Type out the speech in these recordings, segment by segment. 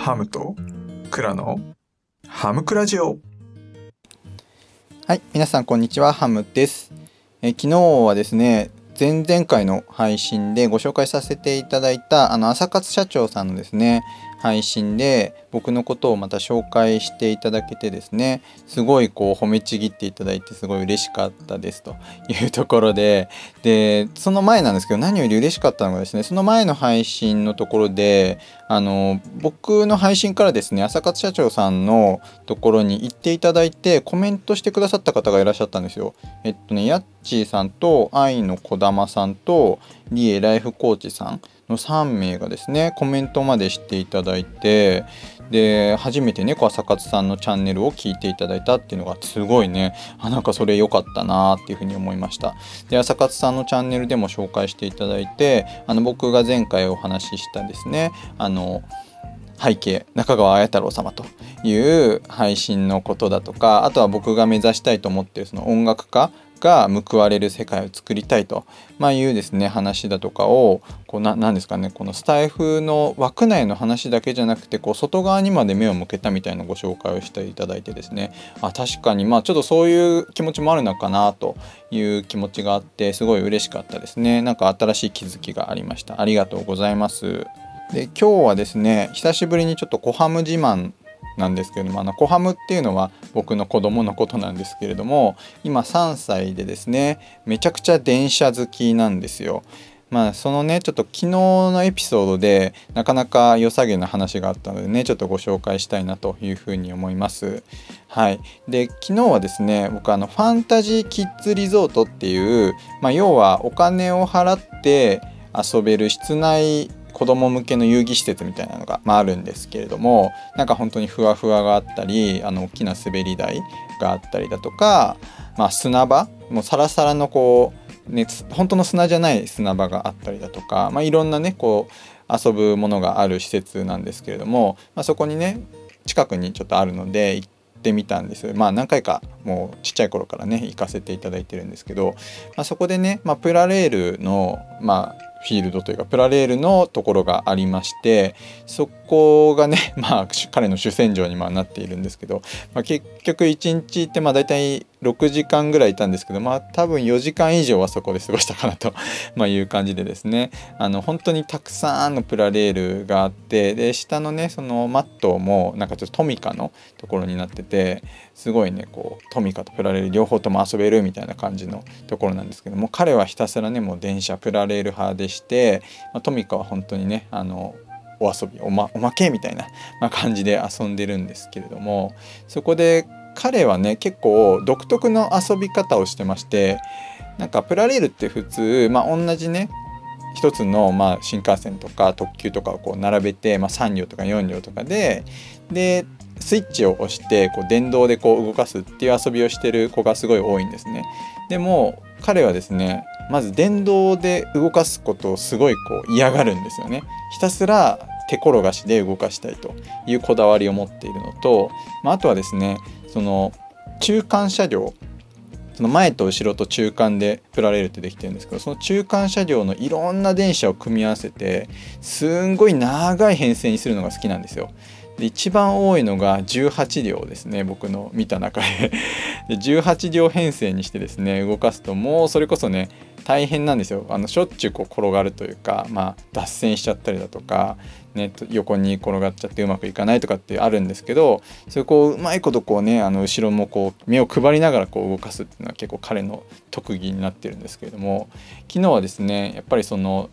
ハムとクラのハムクラジオはい、皆さんこんにちは、ハムです。え昨日はですね、前々回の配信でご紹介させていただいたあの朝活社長さんのですね、配信で僕のことをまた紹介していただけてですね、すごいこう褒めちぎっていただいてすごい嬉しかったですというところで、で、その前なんですけど何より嬉しかったのがですね、その前の配信のところで、あの僕の配信からですね朝活社長さんのところに行っていただいてコメントしてくださった方がいらっしゃったんですよ。えっとねちーさんと愛のこだまさんとリエライフコーチさんの3名がですねコメントまでしていただいてで初めてねこ朝活さんのチャンネルを聞いていただいたっていうのがすごいねあなんかそれ良かったなっていうふうに思いました。で朝活さんのチャンネルでも紹介していただいてあの僕が前回お話ししたですねあの背景中川綾太郎様という配信のことだとかあとは僕が目指したいと思ってるその音楽家が報われる世界を作りたいと、まあ、いうですね話だとかをこうななんですかねこのスタイフの枠内の話だけじゃなくてこう外側にまで目を向けたみたいなご紹介をしていただいてですね。あ確かにまあちょっとそういう気持ちもあるのかなという気持ちがあってすごい嬉しかったですね。なんか新しい気づきがありました。ありがとうございます。で今日はですね久しぶりにちょっとコハム自慢なんですけれどもあのコハムっていうのは僕の子供のことなんですけれども今3歳でですねめちゃくちゃ電車好きなんですよ。まあそのねちょっと昨日のエピソードでなかなか良さげな話があったのでねちょっとご紹介したいなというふうに思います。はい、で昨日はですね僕あのファンタジーキッズリゾートっていう、まあ、要はお金を払って遊べる室内子供向けの遊戯施設みたいなのが、まあ、あるんですけれどもなんか本当にふわふわがあったりあの大きな滑り台があったりだとか、まあ、砂場もうサラサラのこう、ね、本当の砂じゃない砂場があったりだとか、まあ、いろんなねこう遊ぶものがある施設なんですけれども、まあ、そこにね近くにちょっとあるので行ってみたんです。まあ何回かもうちっちゃい頃からね行かせていただいてるんですけど、まあ、そこでね、まあ、プラレールのまあフィールドというかプラレールのところがありましてそこがね まあ彼の主戦場にまなっているんですけど、まあ、結局1日ってまあ大体6時間ぐらいいたんですけどまあ多分4時間以上はそこで過ごしたかなと まいう感じでですね。あの本当にたくさんのプラレールがあってで下のねそのマットもなんかちょっとトミカのところになっててすごいねこうトミカとプラレール両方とも遊べるみたいな感じのところなんですけども彼はひたすらねもう電車プラレール派でして、まあ、トミカは本当にねあのお遊びおまおまけみたいな、ま、感じで遊んでるんですけれどもそこで彼はね結構独特の遊び方をしてましてなんかプラレールって普通、まあ、同じね一つの、まあ、新幹線とか特急とかをこう並べて、まあ、3両とか4両とかででスイッチを押してこう電動でこう動かすっていう遊びをしてる子がすごい多いんですね。でも彼はですねまず電動で動かすことをすごいこう嫌がるんですよね。ひたすら手転がしで動かしたいというこだわりを持っているのと、まあ、あとはですねその中間車両その前と後ろと中間でプラレールってできてるんですけどその中間車両のいろんな電車を組み合わせてすんごい長い編成にするのが好きなんですよ。で一番多いのが18両ですね僕の見た中で。で18両編成にしてですね動かすともうそれこそね大変なんですよ。あのしょっちゅうこう転がるというか、まあ、脱線しちゃったりだとか、ね、横に転がっちゃってうまくいかないとかってあるんですけどそれこううまいことこうねあの後ろもこう目を配りながらこう動かすっていうのは結構彼の特技になってるんですけれども昨日はですねやっぱりその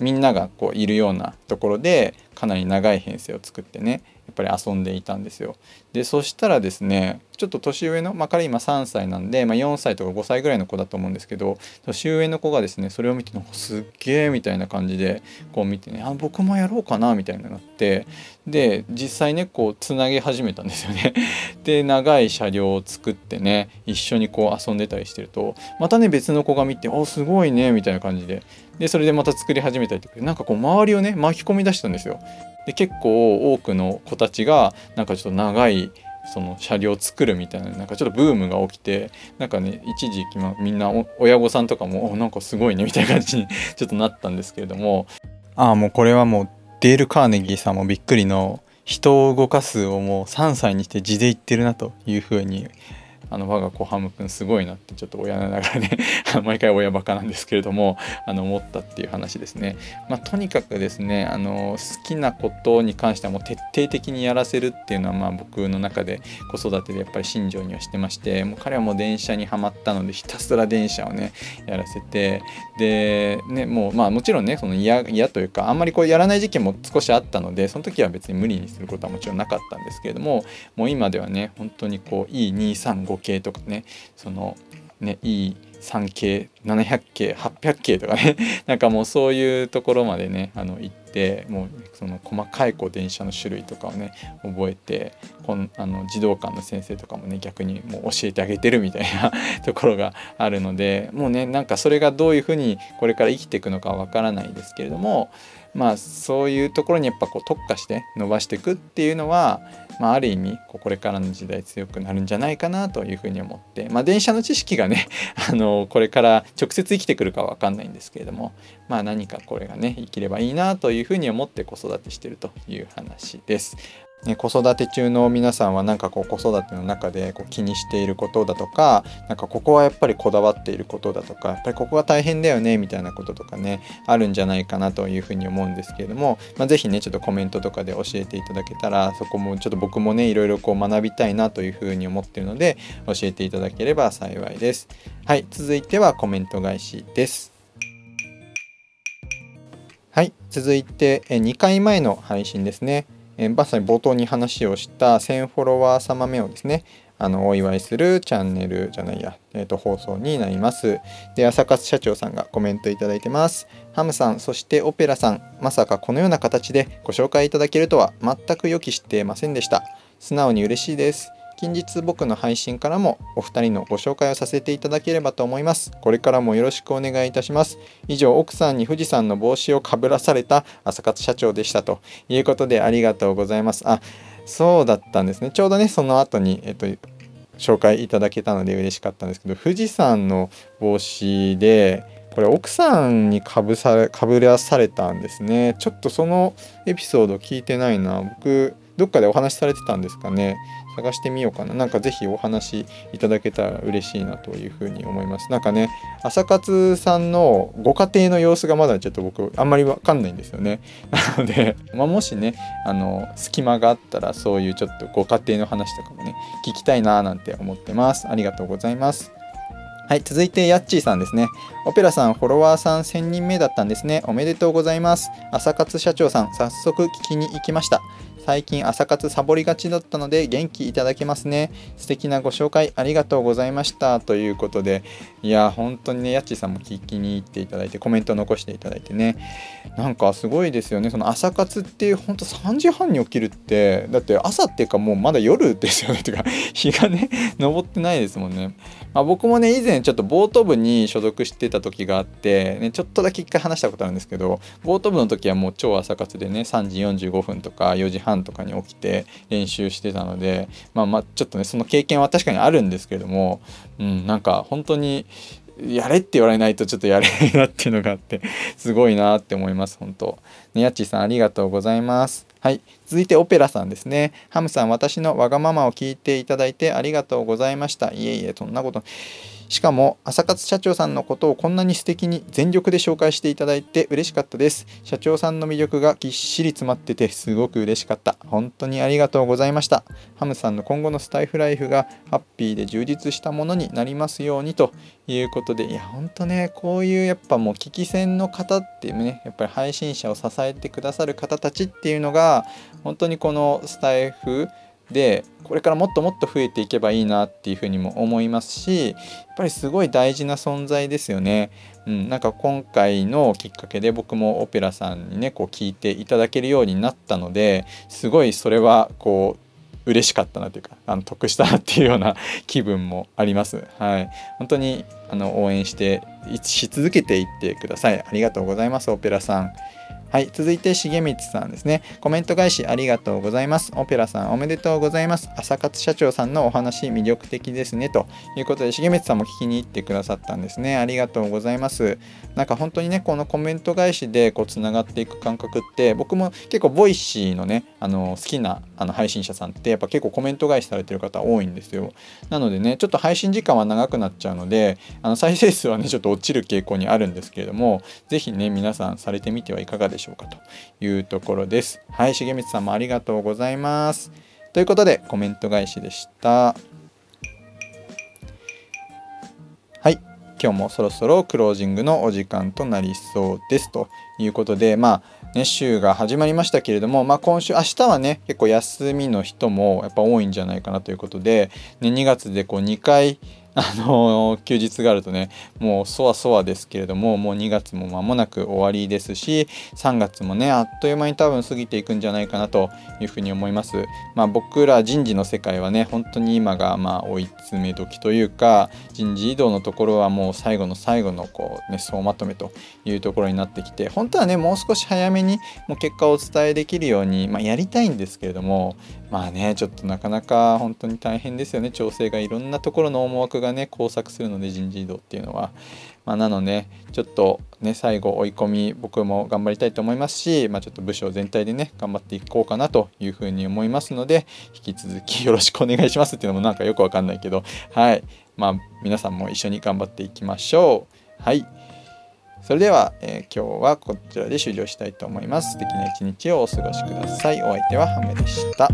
みんながこういるようなところでかなり長い編成を作ってねっぱり遊んでいたんですよ。でそしたらですねちょっと年上の、まあ、彼今3歳なんで、まあ、4歳とか5歳ぐらいの子だと思うんですけど年上の子がですねそれを見てなんかすっげえみたいな感じでこう見てねあ僕もやろうかなみたいになってで実際ねこうつなげ始めたんですよね。で長い車両を作ってね一緒にこう遊んでたりしてるとまたね別の子が見て「おすごいね」みたいな感じででそれでまた作り始めたりとかなんかこう周りをね巻き込み出したんですよ。で結構多くの子たちがなんかちょっと長いその車両を作るみたいななんかちょっとブームが起きてなんかね一時期、ま、みんな親御さんとかも「おなんかすごいね」みたいな感じに ちょっとなったんですけれども。ああもうこれはもうデール・カーネギーさんもびっくりの人を動かすをもう3歳にして地で言ってるなというふうにあの我が子ハムくんすごいなってちょっと親ながらね 毎回親バカなんですけれどもあの思ったっていう話ですね。まあ、とにかくですねあの好きなことに関してはもう徹底的にやらせるっていうのはまあ僕の中で子育てでやっぱり信条にはしてましてもう彼はもう電車にはまったのでひたすら電車をねやらせてでねもうまあもちろんねその嫌嫌というかあんまりこうやらない時期も少しあったのでその時は別に無理にすることはもちろんなかったんですけれどももう今ではね本当にこういい235系とかねそのねいい3系700系800系とかね なんかもうそういうところまでねあの行ってもうその細かいこう電車の種類とかをね覚えてこんあの児童館の先生とかもね逆にもう教えてあげてるみたいな ところがあるのでもうねなんかそれがどういうふうにこれから生きていくのかわからないですけれどもまあそういうところにやっぱこう特化して伸ばしていくっていうのは、まあ、ある意味これからの時代強くなるんじゃないかなというふうに思って、まあ、電車の知識がね あのこれから直接生きてくるかは分かんないんですけれども、まあ、何かこれがね生きればいいなというふうに思って子育てしてるという話です。ね、子育て中の皆さんはなんかこう子育ての中でこう気にしていることだとかなんかここはやっぱりこだわっていることだとかやっぱりここが大変だよねみたいなこととかねあるんじゃないかなというふうに思うんですけれども、まあ、是非ねちょっとコメントとかで教えていただけたらそこもちょっと僕もねいろいろこう学びたいなというふうに思ってるので教えていただければ幸いです。はい続いてはコメント返しです。はい続いて2回前の配信ですね。えまさに冒頭に話をした1000フォロワー様目をですねあのお祝いするチャンネルじゃないや、えーと、放送になります。で、朝活社長さんがコメントいただいてます。ハムさん、そしてオペラさん、まさかこのような形でご紹介いただけるとは全く予期していませんでした。素直に嬉しいです。近日僕の配信からもお二人のご紹介をさせていただければと思います。これからもよろしくお願いいたします。以上、奥さんに富士山の帽子をかぶらされた朝活社長でしたということでありがとうございます。あ、そうだったんですね。ちょうどね、その後に、えっと、紹介いただけたので嬉しかったんですけど、富士山の帽子で、これ奥さんにかぶさかぶらされたんですね。ちょっとそのエピソード聞いてないな。僕、どっかでお話しされてたんですかね。探してみようかな。なんかぜひお話いただけたら嬉しいなというふうに思います。なんかね、朝活さんのご家庭の様子がまだちょっと僕あんまりわかんないんですよね。なので、まあ、もしね、あの、隙間があったらそういうちょっとご家庭の話とかもね、聞きたいななんて思ってます。ありがとうございます。はい、続いてヤッチーさんですね。オペラさん、フォロワーさん1000人目だったんですね。おめでとうございます。朝活社長さん、早速聞きに行きました。最近朝活サボりがちだったので元気いただけますね。素敵なご紹介ありがとうございました。ということで、いや、本当にね、やっちさんも聞きに行っていただいて、コメント残していただいてね、なんかすごいですよね。その朝活っていう本当3時半に起きるって、だって朝っていうかもうまだ夜ですよね。というか、日がね、昇ってないですもんね。まあ、僕もね、以前ちょっとボート部に所属してた時があって、ね、ちょっとだけ一回話したことあるんですけど、ボート部の時はもう超朝活でね、3時45分とか4時半とかに起きて練習してたのでまあまあちょっとねその経験は確かにあるんですけれども、うん、なんか本当にやれって言われないとちょっとやれないなっていうのがあってすごいなって思います本当。ねやっちーさんありがとうございます。はい。続いてオペラさんですね。ハムさん私のわがままを聞いていただいてありがとうございました。いえいえそんなこと。しかも朝活社長さんのことをこんなに素敵に全力で紹介していただいて嬉しかったです。社長さんの魅力がぎっしり詰まっててすごく嬉しかった。本当にありがとうございました。ハムさんの今後のスタイフライフがハッピーで充実したものになりますようにということでいや本当ねこういうやっぱもう聞き戦の方っていうねやっぱり配信者を支えてくださる方たちっていうのが本当にこのスタイフでこれからもっともっと増えていけばいいなっていうふうにも思いますしやっぱりすごい大事な存在ですよね。うん、なんか今回のきっかけで僕もオペラさんにねこう聞いていただけるようになったのですごいそれはこう嬉しかったなというかあの得したなっていうような 気分もあります。はい、本当にあの応援してし続けていってください。ありがとうございますオペラさん。はい続いて重光さんですね。コメント返しありがとうございます。オペラさんおめでとうございます。朝活社長さんのお話魅力的ですね。ということで重光さんも聞きに行ってくださったんですね。ありがとうございます。なんか本当にねこのコメント返しでこうつながっていく感覚って僕も結構 Voicy のねあの好きなあの配信者さんってやっぱ結構コメント返しされてる方多いんですよ。なのでねちょっと配信時間は長くなっちゃうのであの再生数はねちょっと落ちる傾向にあるんですけれども是非ね皆さんされてみてはいかがでしょうか。しょうかというところです。はい重光さんもありがとうございます。ということでコメント返しでした。はい今日もそろそろクロージングのお時間となりそうです。ということでまあね週が始まりましたけれども、まあ、今週明日はね結構休みの人もやっぱ多いんじゃないかなということで、ね、2月でこう2回あの休日があるとねもうそわそわですけれどももう2月も間もなく終わりですし3月もねあっという間に多分過ぎていくんじゃないかなというふうに思います。まあ、僕ら人事の世界はね本当に今がまあ追い詰め時というか人事異動のところはもう最後の最後のこう、ね、総まとめというところになってきて本当はねもう少し早めにもう結果をお伝えできるように、まあ、やりたいんですけれどもまあねちょっとなかなか本当に大変ですよね調整がいろんなところの思惑ががね交錯するので人事異動っていうのは。まあ、なのでちょっとね最後追い込み僕も頑張りたいと思いますし、まあ、ちょっと部署全体でね頑張っていこうかなというふうに思いますので引き続きよろしくお願いしますっていうのもなんかよくわかんないけどはいまあ皆さんも一緒に頑張っていきましょう。はいそれでは、えー、今日はこちらで終了したいと思います。素敵な一日をお過ごしください。お相手はハムでした。